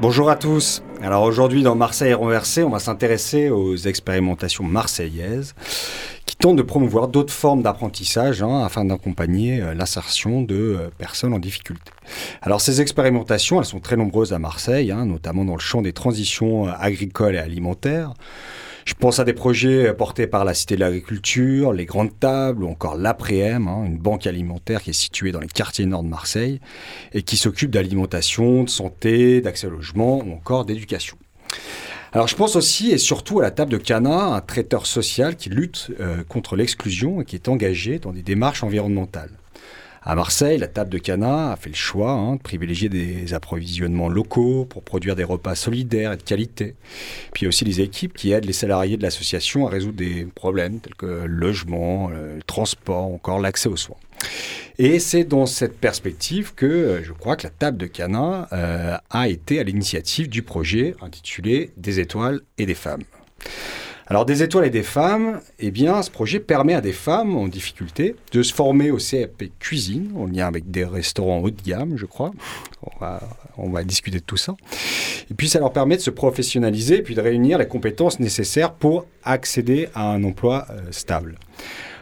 Bonjour à tous. Alors aujourd'hui dans Marseille renversée, on va s'intéresser aux expérimentations marseillaises qui tentent de promouvoir d'autres formes d'apprentissage hein, afin d'accompagner euh, l'insertion de euh, personnes en difficulté. Alors ces expérimentations, elles sont très nombreuses à Marseille, hein, notamment dans le champ des transitions euh, agricoles et alimentaires. Je pense à des projets portés par la Cité de l'Agriculture, les Grandes Tables ou encore l'Après-M, hein, une banque alimentaire qui est située dans les quartiers nord de Marseille et qui s'occupe d'alimentation, de santé, d'accès au logement ou encore d'éducation. Alors je pense aussi et surtout à la table de Cana, un traiteur social qui lutte euh, contre l'exclusion et qui est engagé dans des démarches environnementales. À Marseille, la table de Cana a fait le choix hein, de privilégier des approvisionnements locaux pour produire des repas solidaires et de qualité. Puis il y a aussi les équipes qui aident les salariés de l'association à résoudre des problèmes tels que logement, transport, encore l'accès aux soins. Et c'est dans cette perspective que euh, je crois que la table de Cana euh, a été à l'initiative du projet intitulé Des étoiles et des femmes. Alors des étoiles et des femmes, eh bien ce projet permet à des femmes en difficulté de se former au CAP cuisine en lien avec des restaurants haut de gamme, je crois. On va, discuter de tout ça. Et puis ça leur permet de se professionnaliser et puis de réunir les compétences nécessaires pour accéder à un emploi euh, stable.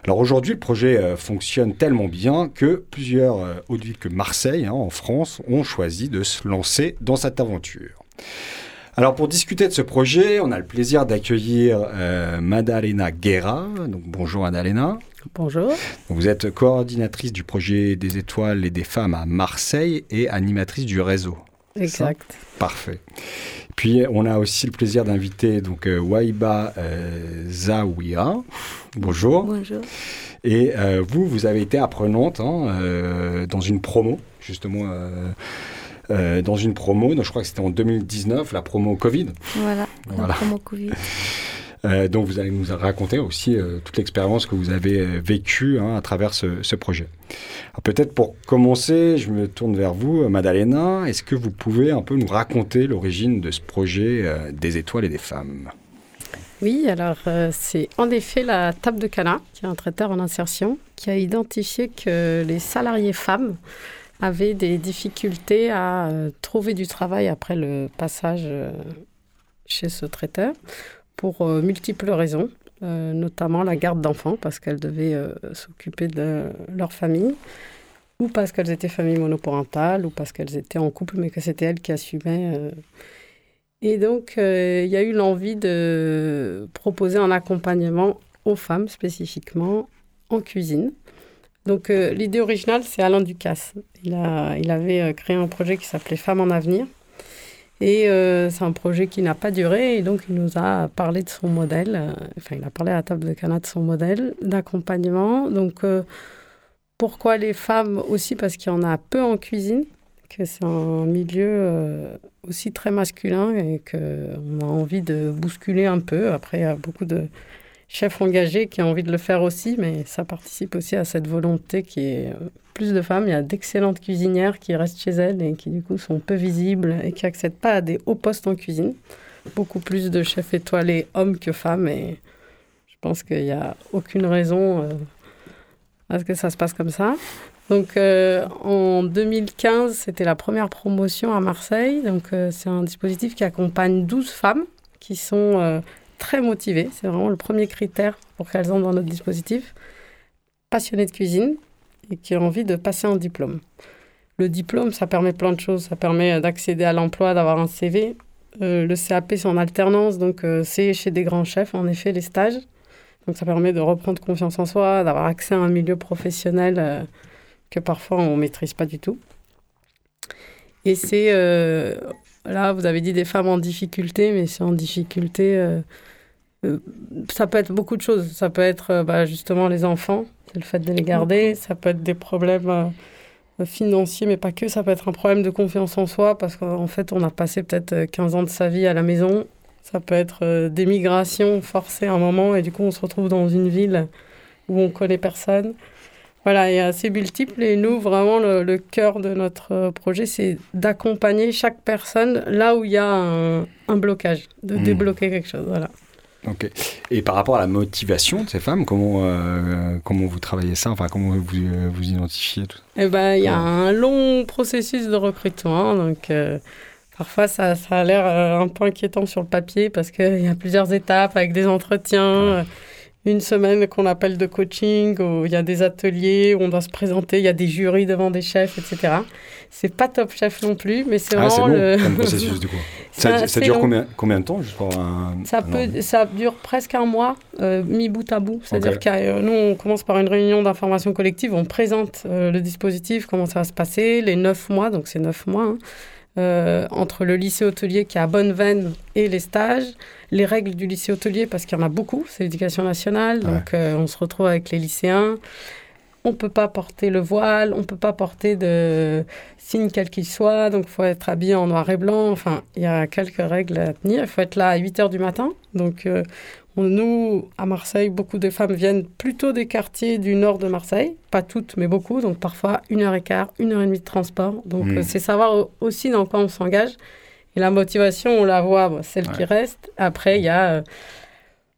Alors aujourd'hui, le projet euh, fonctionne tellement bien que plusieurs euh, autres villes que Marseille, hein, en France, ont choisi de se lancer dans cette aventure. Alors pour discuter de ce projet, on a le plaisir d'accueillir euh, Madalena Guerra. Donc bonjour Madalena. Bonjour. Vous êtes coordinatrice du projet des étoiles et des femmes à Marseille et animatrice du réseau. Exact. Parfait. Puis on a aussi le plaisir d'inviter donc euh, Waiba euh, Zawiya. Bonjour. Bonjour. Et euh, vous, vous avez été apprenante hein, dans une promo, justement euh, dans une promo, donc je crois que c'était en 2019, la promo Covid. Voilà, la promo Covid. Euh, donc vous allez nous raconter aussi euh, toute l'expérience que vous avez vécue hein, à travers ce, ce projet. Peut-être pour commencer, je me tourne vers vous, Madalena. Est-ce que vous pouvez un peu nous raconter l'origine de ce projet des étoiles et des femmes? Oui, alors c'est en effet la table de Cana, qui est un traiteur en insertion, qui a identifié que les salariés femmes avaient des difficultés à euh, trouver du travail après le passage euh, chez ce traiteur pour euh, multiples raisons, notamment la garde d'enfants parce qu'elles devaient s'occuper de leur famille ou parce qu'elles étaient familles monoparentales ou parce qu'elles étaient en couple mais que c'était elles qui assumaient. Et donc, il y a eu l'envie de proposer un accompagnement aux femmes spécifiquement en cuisine. Donc euh, l'idée originale, c'est Alain Ducasse. Il, a, il avait euh, créé un projet qui s'appelait Femmes en avenir. Et euh, c'est un projet qui n'a pas duré. Et donc il nous a parlé de son modèle. enfin, il a parlé à la table de Canada de son modèle d'accompagnement. Donc pourquoi les femmes aussi? Parce qu'il y en a peu en cuisine, que c'est un milieu aussi très masculin et qu'on a envie de bousculer un peu. Après, il y a beaucoup de chef engagé qui a envie de le faire aussi, mais ça participe aussi à cette volonté qui est euh, plus de femmes. Il y a d'excellentes cuisinières qui restent chez elles et qui du coup sont peu visibles et qui n'accèdent pas à des hauts postes en cuisine. Beaucoup plus de chefs étoilés hommes que femmes et je pense qu'il n'y a aucune raison euh, à ce que ça se passe comme ça. Donc euh, en 2015, c'était la première promotion à Marseille. Donc c'est un dispositif qui accompagne 12 femmes qui sont très motivées. C'est vraiment le premier critère pour qu'elles entrent dans notre dispositif. Passionnées de cuisine et qui ont envie de passer un diplôme. le diplôme, ça permet plein de choses. Ça permet d'accéder à l'emploi, d'avoir un CV. le CAP, c'est en alternance, donc c'est chez des grands chefs, en effet, les stages. Donc ça permet de reprendre confiance en soi, d'avoir accès à un milieu professionnel euh, que parfois on ne maîtrise pas du tout. Et c'est, euh, là, vous avez dit des femmes en difficulté, mais c'est en difficulté, euh, ça peut être beaucoup de choses. Ça peut être bah, justement les enfants, c'est le fait de les garder, ça peut être des problèmes financiers, mais pas que, ça peut être un problème de confiance en soi, parce qu'en fait, on a passé peut-être 15 ans de sa vie à la maison ça peut être euh, des migrations forcées à un moment et du coup on se retrouve dans une ville où on connaît personne. Voilà, il y a assez multiple et nous, vraiment, le, cœur de notre euh, projet, c'est d'accompagner chaque personne là où il y a un, blocage, de hmm. débloquer quelque chose. Voilà. Ok. Et par rapport à la motivation de ces femmes, comment, euh, comment vous travaillez ça? Enfin, comment vous, vous identifiez tout Eh ben, il y a un long processus de recrutement. Donc, Parfois, ça, ça a l'air euh, un peu inquiétant sur le papier parce qu'il y a plusieurs étapes avec des entretiens, euh, une semaine qu'on appelle de coaching, où il y a des ateliers, où on doit se présenter, il y a des jurys devant des chefs, etc. C'est pas top chef non plus, mais c'est ah, vraiment le. Comme processus du coup. ça, ça dure combien, combien de temps juste pour un, ça, peut, ça dure presque un mois, euh, mis bout à bout. C'est-à-dire que nous, on commence par une réunion d'information collective, on présente le dispositif, comment ça va se passer, les neuf mois, donc c'est neuf mois. Hein. Euh, entre le lycée hôtelier qui a bonne veine et les stages, les règles du lycée hôtelier, parce qu'il y en a beaucoup, c'est l'éducation nationale, donc euh, on se retrouve avec les lycéens. On ne peut pas porter le voile, on ne peut pas porter de signe quel qu'il soit, donc il faut être habillé en noir et blanc. Enfin, il y a quelques règles à tenir. Il faut être là à 8 h du matin. Donc, euh, nous, à Marseille, beaucoup de femmes viennent plutôt des quartiers du nord de Marseille, pas toutes, mais beaucoup, donc parfois une heure et quart, une heure et demie de transport. Donc hmm. euh, c'est savoir aussi dans quoi on s'engage. Et la motivation, on la voit, celle qui reste. Après, il y a euh,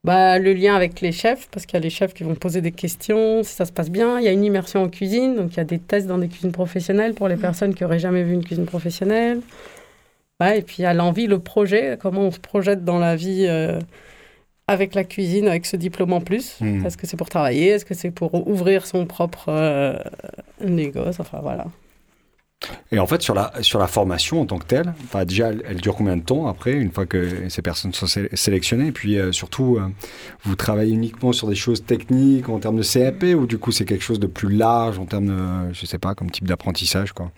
bah, le lien avec les chefs, parce qu'il y a les chefs qui vont poser des questions, si ça se passe bien. Il y a une immersion en cuisine, donc il y a des tests dans des cuisines professionnelles pour les hmm. personnes qui n'auraient jamais vu une cuisine professionnelle. et puis il y a l'envie, le projet, comment on se projette dans la vie. Euh, avec la cuisine, avec ce diplôme en plus hmm. Est-ce que c'est pour travailler? Est-ce que c'est pour ouvrir son propre euh, négoce? Enfin voilà. Et en fait, sur la, sur la formation en tant que telle, déjà, elle, dure combien de temps après, une fois que ces personnes sont sélectionnées? Et puis euh, surtout, euh, vous travaillez uniquement sur des choses techniques en termes de CAP ou du coup c'est quelque chose de plus large en termes de, je sais pas, comme type d'apprentissage quoi?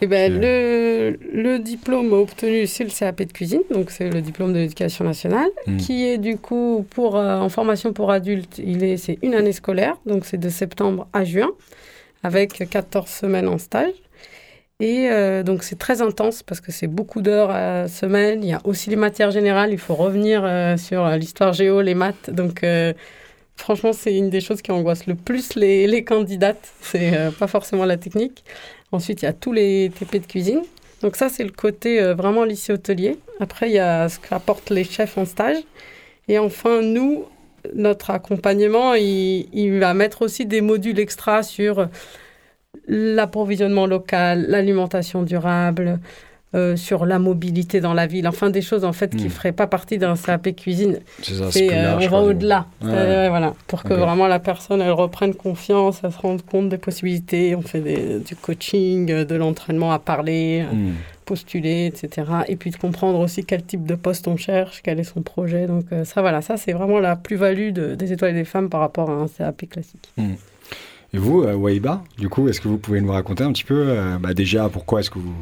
Eh ben, le, le, diplôme obtenu, c'est le CAP de cuisine, donc c'est le diplôme de l'éducation nationale, hmm. qui est du coup pour, euh, en formation pour adultes, c'est une année scolaire, donc c'est de septembre à juin, avec 14 semaines en stage. Et euh, donc c'est très intense parce que c'est beaucoup d'heures à semaine. Il y a aussi les matières générales, il faut revenir euh, sur l'histoire géo, les maths. Donc franchement, c'est une des choses qui angoisse le plus les, les candidates. C'est pas forcément la technique. Ensuite, il y a tous les TP de cuisine. Donc ça, c'est le côté euh, vraiment lycée hôtelier. Après, il y a ce qu'apportent les chefs en stage. Et enfin, nous, notre accompagnement, il, il va mettre aussi des modules extra sur l'approvisionnement local, l'alimentation durable, euh, sur la mobilité dans la ville, enfin des choses en fait qui ne hmm. feraient pas partie d'un CAP cuisine. C'est euh, on va au-delà, voilà, pour que vraiment la personne elle reprenne confiance, elle se rende compte des possibilités. On fait du coaching, de l'entraînement à parler, hmm. postuler, etc. Et puis de comprendre aussi quel type de poste on cherche, quel est son projet. Donc euh, ça voilà, ça c'est vraiment la plus-value des étoiles et des femmes par rapport à un CAP classique. Hmm. Et vous, Waiba, du coup, est-ce que vous pouvez nous raconter un petit peu, bah, déjà, pourquoi est-ce que vous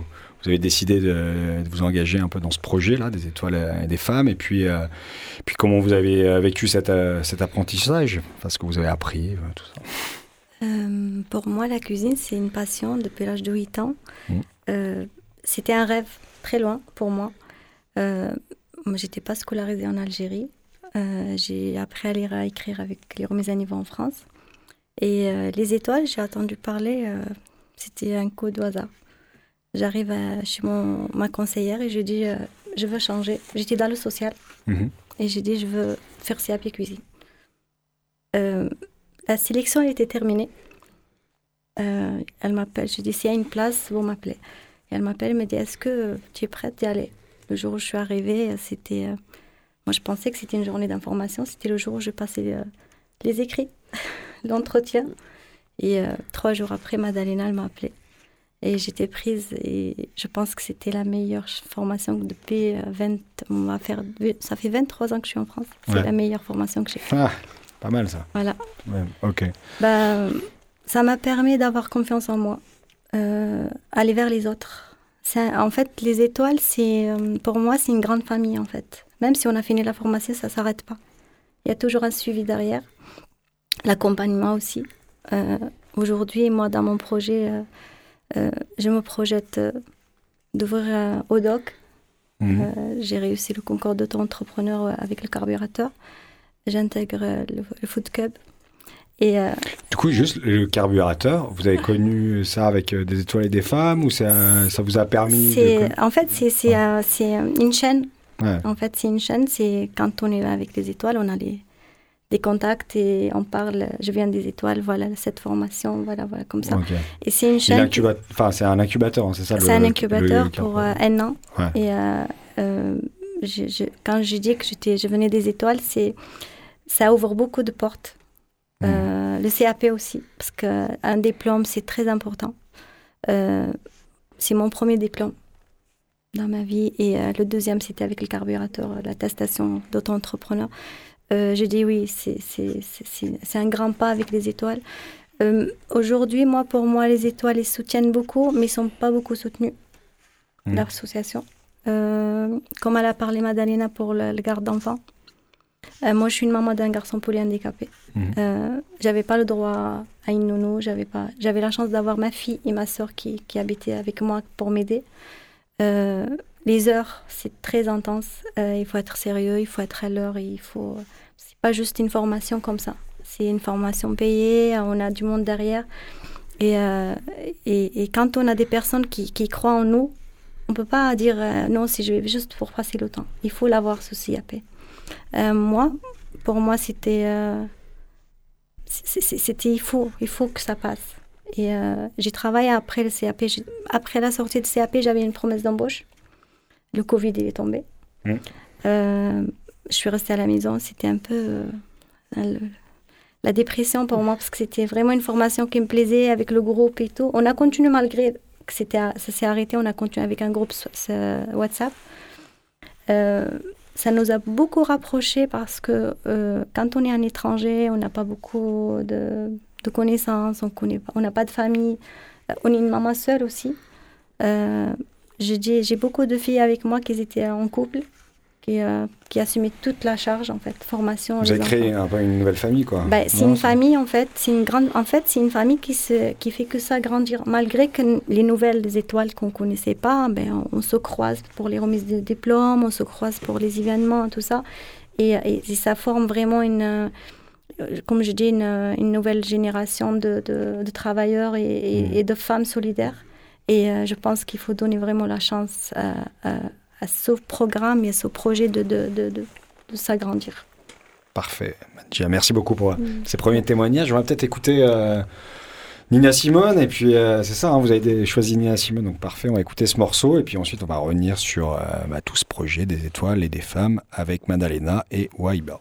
vous avez décidé de, vous engager un peu dans ce projet-là, des étoiles et des femmes, et puis, euh, puis comment vous avez euh, vécu cet, euh, cet apprentissage, enfin, ce que vous avez appris, tout ça. pour moi, la cuisine, c'est une passion depuis l'âge de 8 ans. Mmh. C'était un rêve très loin pour moi. moi, j'étais pas scolarisée en Algérie. j'ai appris à lire et à écrire avec les remises à niveau en France. Et les étoiles, j'ai entendu parler, c'était un coup de hasard. J'arrive chez mon, ma conseillère et je dis euh, je veux changer. J'étais dans le social mhm. et j'ai dit je veux faire CAP cuisine. Euh, la sélection était terminée. Euh, elle m'appelle, je dis s'il y a une place, vous m'appelez. elle m'appelle, elle me dit est-ce que tu es prête d'y aller? Le jour où je suis arrivée, c'était. moi je pensais que c'était une journée d'information, c'était le jour où je passais les écrits, l'entretien. Et trois jours après, Madalena, elle m'a appelée. Et j'étais prise et je pense que c'était la meilleure formation depuis 20, on va faire, ça fait 23 ans que je suis en France. C'est la meilleure formation que j'ai faite. Ah, pas mal ça. Voilà. ok. Bah, ça m'a permis d'avoir confiance en moi, euh, aller vers les autres. En fait, les étoiles, c'est euh, pour moi, c'est une grande famille en fait. Même si on a fini la formation, ça s'arrête pas. Il y a toujours un suivi derrière, l'accompagnement aussi. Euh, aujourd'hui, moi, dans mon projet, je me projette d'ouvrir au doc. Mhm. J'ai réussi le concours d'auto-entrepreneur avec le carburateur. J'intègre le, Food Cub et euh, Du coup, juste le carburateur, vous avez connu ça avec euh, des étoiles et des femmes ou ça, ça vous a permis de... En fait, c'est une chaîne. En fait, c'est une chaîne. C'est quand on est avec les étoiles, on a des, des contacts et on parle. Je viens des étoiles, voilà cette formation, voilà, voilà comme ça. Et c'est une chaîne. Enfin, c'est un incubateur, c'est ça C'est un incubateur pour euh, un an. Et je, quand je dis que je venais des étoiles, c'est ça ouvre beaucoup de portes. Euh, le CAP aussi, parce qu'un diplôme, c'est très important. Euh, c'est mon premier diplôme dans ma vie. Et euh, le deuxième, c'était avec le carburateur, l'attestation d'auto-entrepreneur. J'ai dit oui, c'est un grand pas avec les étoiles. Aujourd'hui, moi, pour moi, les étoiles, ils soutiennent beaucoup, mais ils ne sont pas beaucoup soutenus, mmh. l'association. comme elle a parlé Madalena pour le, le garde d'enfants. Euh, moi, je suis une maman d'un garçon polyhandicapé. Euh, j'avais pas le droit à une nounou. J'avais pas. J'avais la chance d'avoir ma fille et ma soeur qui, qui habitaient avec moi pour m'aider. Euh, les heures, c'est très intense. il faut être sérieux, il faut être à l'heure. Il faut. C'est pas juste une formation comme ça. C'est une formation payée. On a du monde derrière. Et, et, et, quand on a des personnes qui, qui croient en nous, on peut pas dire non si je vais juste pour passer le temps. Il faut l'avoir ce CAP. Euh, moi, pour moi, c'était, euh, c'était, il faut, il faut que ça passe. Et euh, j'ai travaillé après le CAP. Après la sortie de CAP, j'avais une promesse d'embauche. Le Covid, il est tombé. Mmh. je suis restée à la maison. C'était un peu la dépression pour moi parce que c'était vraiment une formation qui me plaisait avec le groupe et tout. On a continué malgré que c'était, ça s'est arrêté. On a continué avec un groupe WhatsApp ça nous a beaucoup rapprochés parce que euh, quand on est un étranger, on n'a pas beaucoup de, de connaissances, on n'a pas de famille, euh, on est une maman seule aussi. Euh, j'ai beaucoup de filles avec moi qui étaient en couple qui, euh, qui assumait toute la charge en fait, formation. Vous avez créé un une nouvelle famille quoi. Ben, c'est une famille en fait, c'est une grande, en fait c'est une famille qui se, qui fait que ça grandir malgré que les nouvelles étoiles qu'on connaissait pas, ben on, se croise pour les remises de diplômes, on se croise pour les événements, tout ça, et, et, ça forme vraiment une euh, comme je dis, une, une nouvelle génération de, de, de travailleurs et, et, mmh. de femmes solidaires. Et euh, je pense qu'il faut donner vraiment la chance à, à à ce programme et à ce projet de, de, de, de, s'agrandir. Parfait. merci beaucoup pour euh, mm. ces premiers témoignages. On va peut-être écouter euh, Nina Simone. Et puis, euh, c'est ça, hein, vous avez choisi Nina Simone. Donc, parfait. On va écouter ce morceau. Et puis ensuite, on va revenir sur bah, tout ce projet des étoiles et des femmes avec Madalena et Waiba.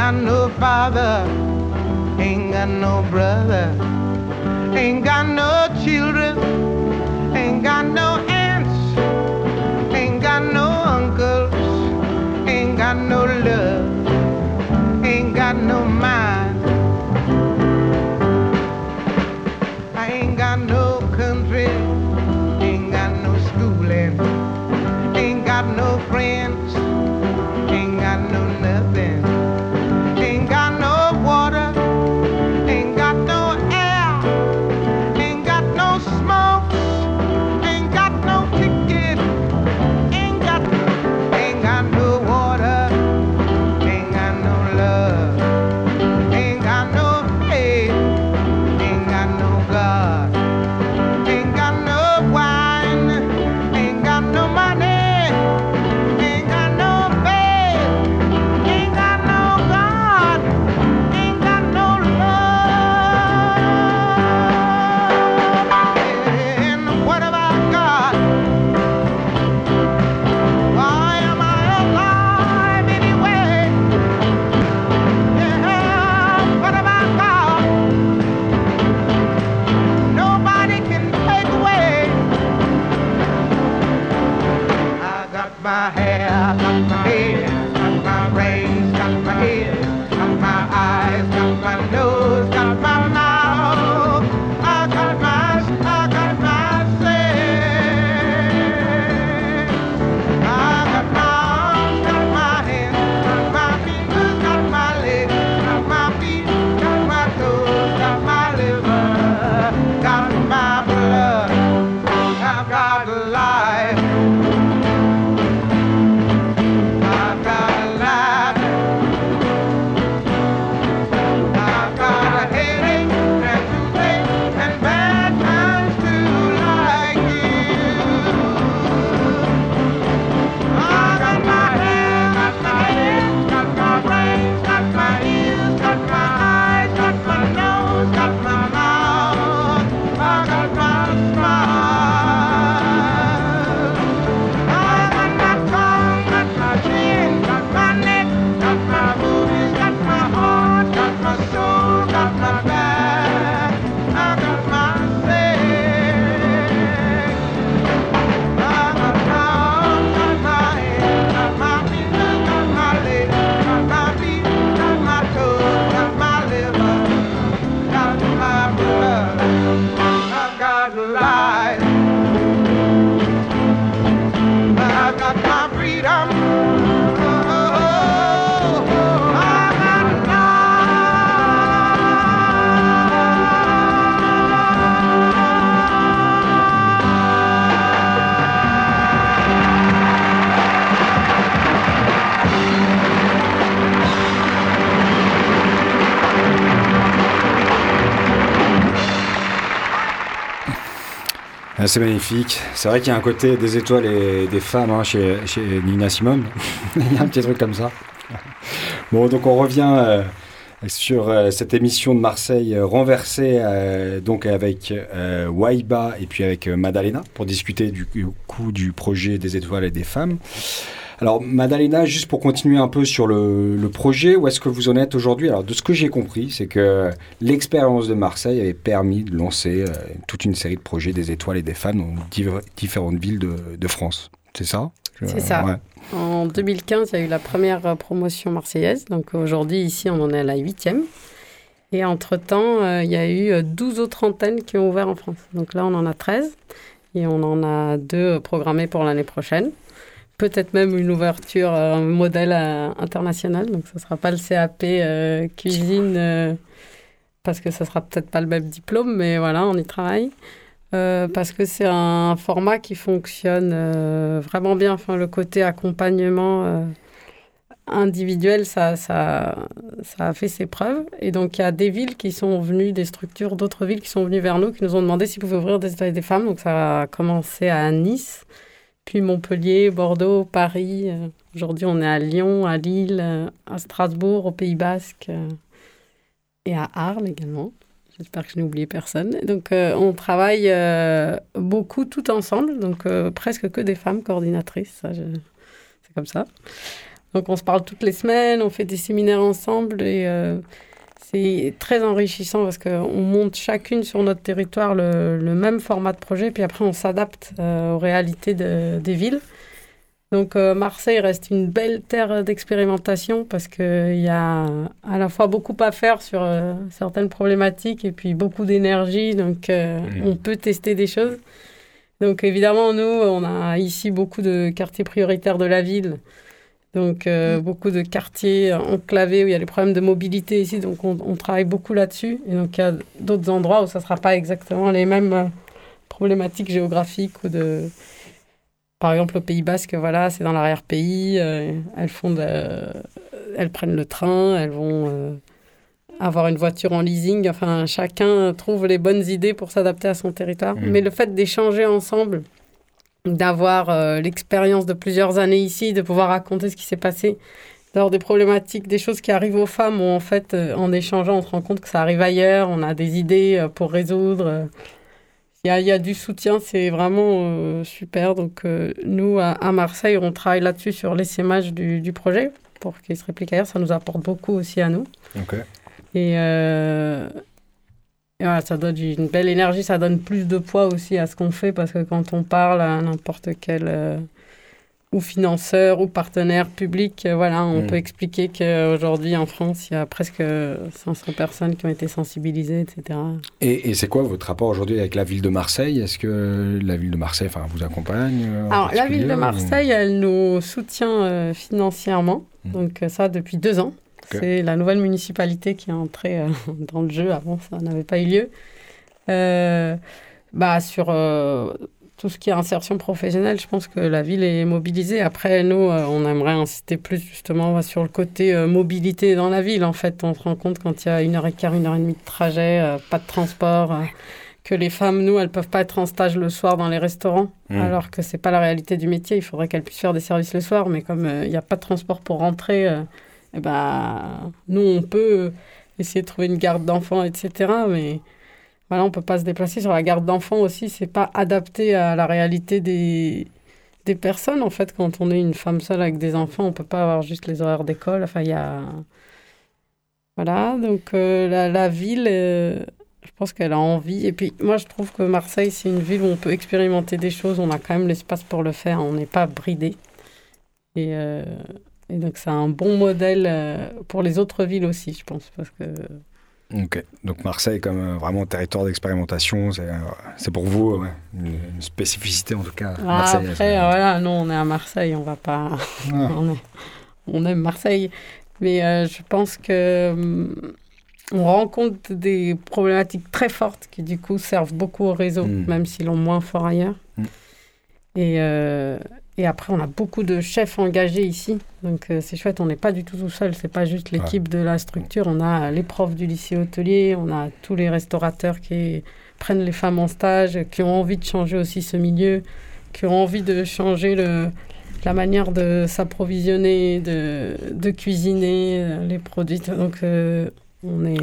got no father, ain't got no brother, ain't got no children, c'est magnifique. C'est vrai qu'il y a un côté des étoiles et des femmes hein, chez, Nina Simone. Il y a un petit truc comme ça. Bon, donc on revient euh, sur euh, cette émission de Marseille euh, renversée, donc avec Waiba et puis avec Madalena pour discuter du coup du projet des étoiles et des femmes. Alors, Madalena, juste pour continuer un peu sur le, projet, où est-ce que vous en êtes aujourd'hui? Alors, de ce que j'ai compris, c'est que l'expérience de Marseille avait permis de lancer euh, toute une série de projets des étoiles et des femmes dans différentes villes de, France. C'est ça? C'est ça. En 2015, il y a eu la première promotion marseillaise. Donc, aujourd'hui, ici, on en est à la huitième. Et entre-temps, euh, il y a eu 12 autres antennes qui ont ouvert en France. Donc là, on en a 13 et on en a deux programmées pour l'année prochaine peut-être même une ouverture, euh, un modèle euh, international. Donc, ce ne sera pas le CAP euh, cuisine, parce que ce ne sera peut-être pas le même diplôme, mais voilà, on y travaille. parce que c'est un format qui fonctionne vraiment bien. Le côté accompagnement individuel, ça, ça, ça a fait ses preuves. Et donc, il y a des villes qui sont venues, des structures d'autres villes qui sont venues vers nous, qui nous ont demandé s'ils pouvaient ouvrir des états des femmes. Donc, ça a commencé à Nice Montpellier, Bordeaux, Paris. Euh, aujourd'hui, on est à Lyon, à Lille, euh, à Strasbourg, au Pays Basque euh, et à Arles également. J'espère que je n'ai oublié personne. Donc, on travaille beaucoup tout ensemble, donc presque que des femmes coordinatrices. C'est comme ça. Donc, on se parle toutes les semaines, on fait des séminaires ensemble et c'est très enrichissant parce qu'on monte chacune sur notre territoire le, même format de projet, puis après on s'adapte euh, aux réalités des villes. Donc euh, Marseille reste une belle terre d'expérimentation parce qu'il y a à la fois beaucoup à faire sur euh, certaines problématiques et puis beaucoup d'énergie, donc mmh. on peut tester des choses. Donc évidemment, nous, on a ici beaucoup de quartiers prioritaires de la ville. Donc, euh, mm. beaucoup de quartiers enclavés où il y a des problèmes de mobilité ici. Donc, on, travaille beaucoup là-dessus. Et donc, il y a d'autres endroits où ça ne sera pas exactement les mêmes euh, problématiques géographiques ou de. Par exemple, au Pays Basque, voilà, c'est dans l'arrière-pays. Euh, elles font elles prennent le train, elles vont avoir une voiture en leasing. Enfin, chacun trouve les bonnes idées pour s'adapter à son territoire. Mm. Mais le fait d'échanger ensemble, d'avoir euh, l'expérience de plusieurs années ici, de pouvoir raconter ce qui s'est passé, d'avoir des problématiques, des choses qui arrivent aux femmes où en fait, euh, en échangeant, on se rend compte que ça arrive ailleurs, on a des idées euh, pour résoudre. Il y, a, y a, du soutien, c'est vraiment super. Donc nous, à, Marseille, on travaille là-dessus sur l'essaimage du, du projet pour qu'il se réplique ailleurs. Ça nous apporte beaucoup aussi à nous. Et, ça donne une belle énergie, ça donne plus de poids aussi à ce qu'on fait parce que quand on parle à n'importe quel euh, ou financeur ou partenaire public, euh, voilà, on mm. peut expliquer qu'aujourd'hui en France, il y a presque 500 personnes qui ont été sensibilisées, etc. Et, c'est quoi votre rapport aujourd'hui avec la ville de Marseille? Est-ce que la ville de Marseille enfin, vous accompagne euh, Alors, la ville de Marseille, elle nous soutient financièrement, mm. donc ça depuis deux ans. C'est la nouvelle municipalité qui est entrée euh, dans le jeu. Avant, ça n'avait pas eu lieu. Euh, bah, sur euh, tout ce qui est insertion professionnelle, je pense que la ville est mobilisée. Après, nous, on aimerait insister plus justement sur le côté mobilité dans la ville. En fait, on se rend compte quand il y a une heure et quart, une heure et demie de trajet, pas de transport que les femmes, nous, elles peuvent pas être en stage le soir dans les restaurants, mmh. alors que c'est pas la réalité du métier. Il faudrait qu'elles puissent faire des services le soir, mais comme il n'y a pas de transport pour rentrer, eh ben, nous, on peut essayer de trouver une garde d'enfants, etc. Mais voilà, on peut pas se déplacer sur la garde d'enfants aussi. C'est pas adapté à la réalité des, des personnes. En fait, quand on est une femme seule avec des enfants, on peut pas avoir juste les horaires d'école. Enfin, il y a... Voilà, donc euh, la, la, ville, euh, je pense qu'elle a envie. Et puis, moi, je trouve que Marseille, c'est une ville où on peut expérimenter des choses. On a quand même l'espace pour le faire. On n'est pas bridé. Et... Euh, et donc, c'est un bon modèle euh, pour les autres villes aussi, je pense. Parce que... Ok, donc Marseille comme euh, vraiment territoire d'expérimentation, c'est euh, pour vous une, spécificité en tout cas. Ah, après, voilà, non, on est à Marseille, on va pas. Ah. on, aime Marseille, mais je pense que hum, on rencontre des problématiques très fortes qui du coup servent beaucoup au réseau, hmm. même s'ils l'ont moins fort ailleurs. Hmm. Et, et après, on a beaucoup de chefs engagés ici. Donc, c'est chouette. On n'est pas du tout tout seul. C'est pas juste l'équipe de la structure. On a les profs du lycée hôtelier. On a tous les restaurateurs qui prennent les femmes en stage, qui ont envie de changer aussi ce milieu, qui ont envie de changer le, la manière de s'approvisionner, de, de, cuisiner les produits. Donc, on est.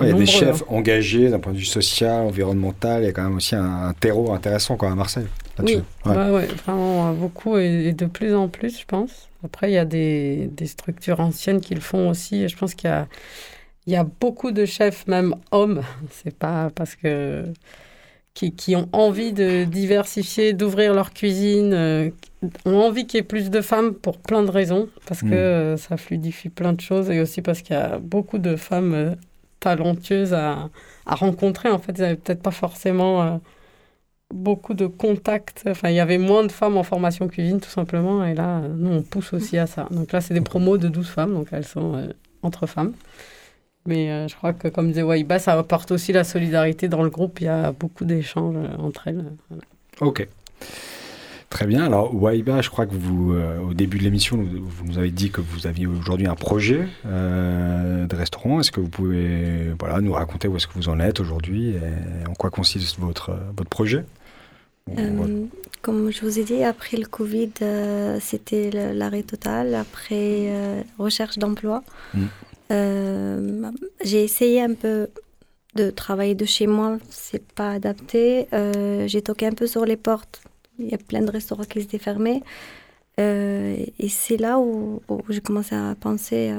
il y a des chefs hein. engagés d'un point de vue social, environnemental. Il y a quand même aussi un, terreau intéressant quand à Marseille. Oui, ouais. vraiment beaucoup et, de plus en plus, je pense. Après, il y a des, des structures anciennes qui le font aussi. je pense qu'il y a, il y a beaucoup de chefs, même hommes. C'est pas parce que qui, ont envie de diversifier, d'ouvrir leur cuisine, euh, ont envie qu'il y ait plus de femmes pour plein de raisons, parce que mm. euh, ça fluidifie plein de choses, et aussi parce qu'il y a beaucoup de femmes euh, talentueuses à, à, rencontrer. En fait, ils n'avaient peut-être pas forcément beaucoup de contacts. Enfin, il y avait moins de femmes en formation cuisine, tout simplement, et là, nous, on pousse aussi à ça. Donc là, c'est des promos de 12 femmes, donc elles sont entre femmes. Mais euh, je crois que, comme disait Waiba, ça apporte aussi la solidarité dans le groupe. Il y a beaucoup d'échanges euh, entre elles. Ok. Très bien. Alors, Waiba, je crois que vous, euh, au début de l'émission, vous nous avez dit que vous aviez aujourd'hui un projet de restaurant. Est-ce que vous pouvez voilà, nous raconter où est-ce que vous en êtes aujourd'hui et en quoi consiste votre, votre projet Comme je vous ai dit, après le Covid, c'était l'arrêt total. Après, recherche d'emploi. Mm. Euh, j'ai essayé un peu de travailler de chez moi, c'est pas adapté. Euh, j'ai toqué un peu sur les portes. Il y a plein de restaurants qui étaient fermés. Euh, et c'est là où, j'ai commencé à penser,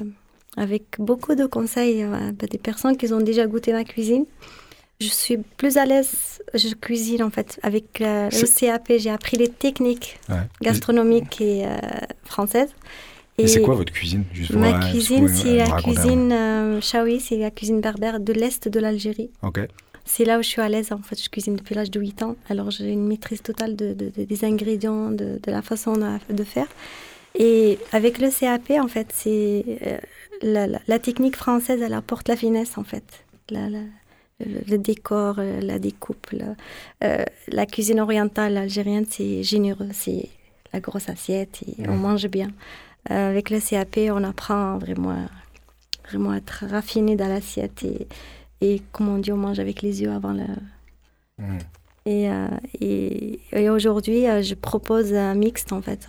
avec beaucoup de conseils, des personnes qui ont déjà goûté ma cuisine. Je suis plus à l'aise, je cuisine en fait. Avec le CAP, j'ai appris les techniques gastronomiques et françaises. Et, c'est quoi votre cuisine Ma cuisine, c'est la cuisine euh, c'est la cuisine berbère de l'Est de l'Algérie. Ok. C'est là où je suis à l'aise. En fait, je cuisine depuis l'âge de 8 ans. Alors, j'ai une maîtrise totale de, des ingrédients, de, la façon de, faire. Et avec le CAP, en fait, c'est euh, la, technique française, elle apporte la finesse, en fait. le, décor, euh, la découpe. Euh, la cuisine orientale algérienne, c'est généreux. C'est la grosse assiette et on mange bien. Euh, avec le CAP, on apprend vraiment, vraiment à être raffiné dans l'assiette et, et, comme on dit, on mange avec les yeux avant le. Mm. Et, euh, et, et aujourd'hui, euh, je propose un mixte en fait.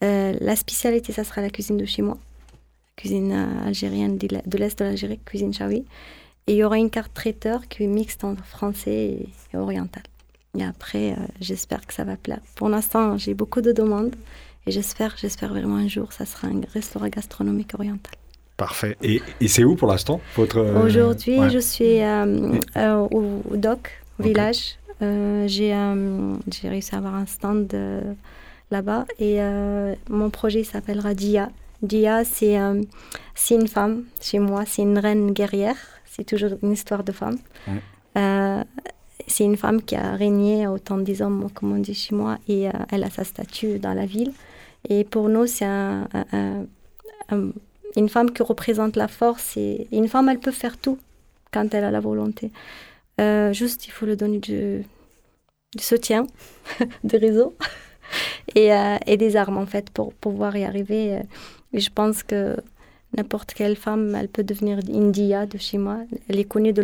la spécialité, ça sera la cuisine de chez moi, cuisine algérienne de l'Est de l'Algérie, cuisine chaoui. Et il y aura une carte traiteur qui est mixte entre français et, oriental. Et après, j'espère que ça va plaire. Pour l'instant, j'ai beaucoup de demandes. Et j'espère, j'espère vraiment un jour, ça sera un restaurant gastronomique oriental. Parfait. Et, et c'est où pour l'instant votre euh, Aujourd'hui, je suis euh, euh, au, DOC, au village. j'ai réussi à avoir un stand là-bas et mon projet s'appellera Dia. Dia, c'est c'est une femme chez moi, c'est une reine guerrière. C'est toujours une histoire de femme. c'est une femme qui a régné autant des hommes, comme on dit chez moi, et elle a sa statue dans la ville. Et pour nous, c'est un, une femme qui représente la force. Et une femme, elle peut faire tout quand elle a la volonté. Euh, juste, il faut lui donner du, soutien, des réseaux et, euh, et, des armes, en fait, pour pouvoir y arriver. Et je pense que n'importe quelle femme, elle peut devenir India de chez moi. Elle est connue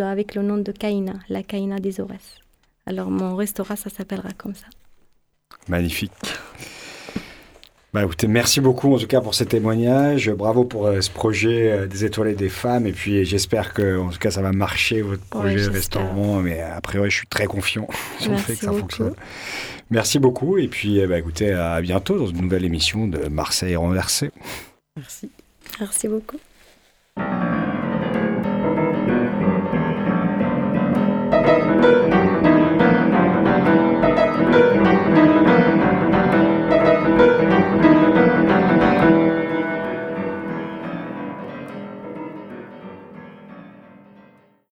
avec le nom de Kaina, la Kaina des Aurès. Alors, mon restaurant, ça s'appellera comme ça. Magnifique. Bah, écoutez, merci beaucoup en tout cas pour ces témoignages. Bravo pour euh, ce projet euh, des étoiles des femmes. Et puis j'espère que en tout cas ça va marcher votre projet restaurant. Mais a priori, je suis très confiant sur le fait que ça fonctionne. Merci beaucoup. Et puis eh ben, écoutez, à bientôt dans une nouvelle émission de Marseille renversée. Merci. Merci beaucoup.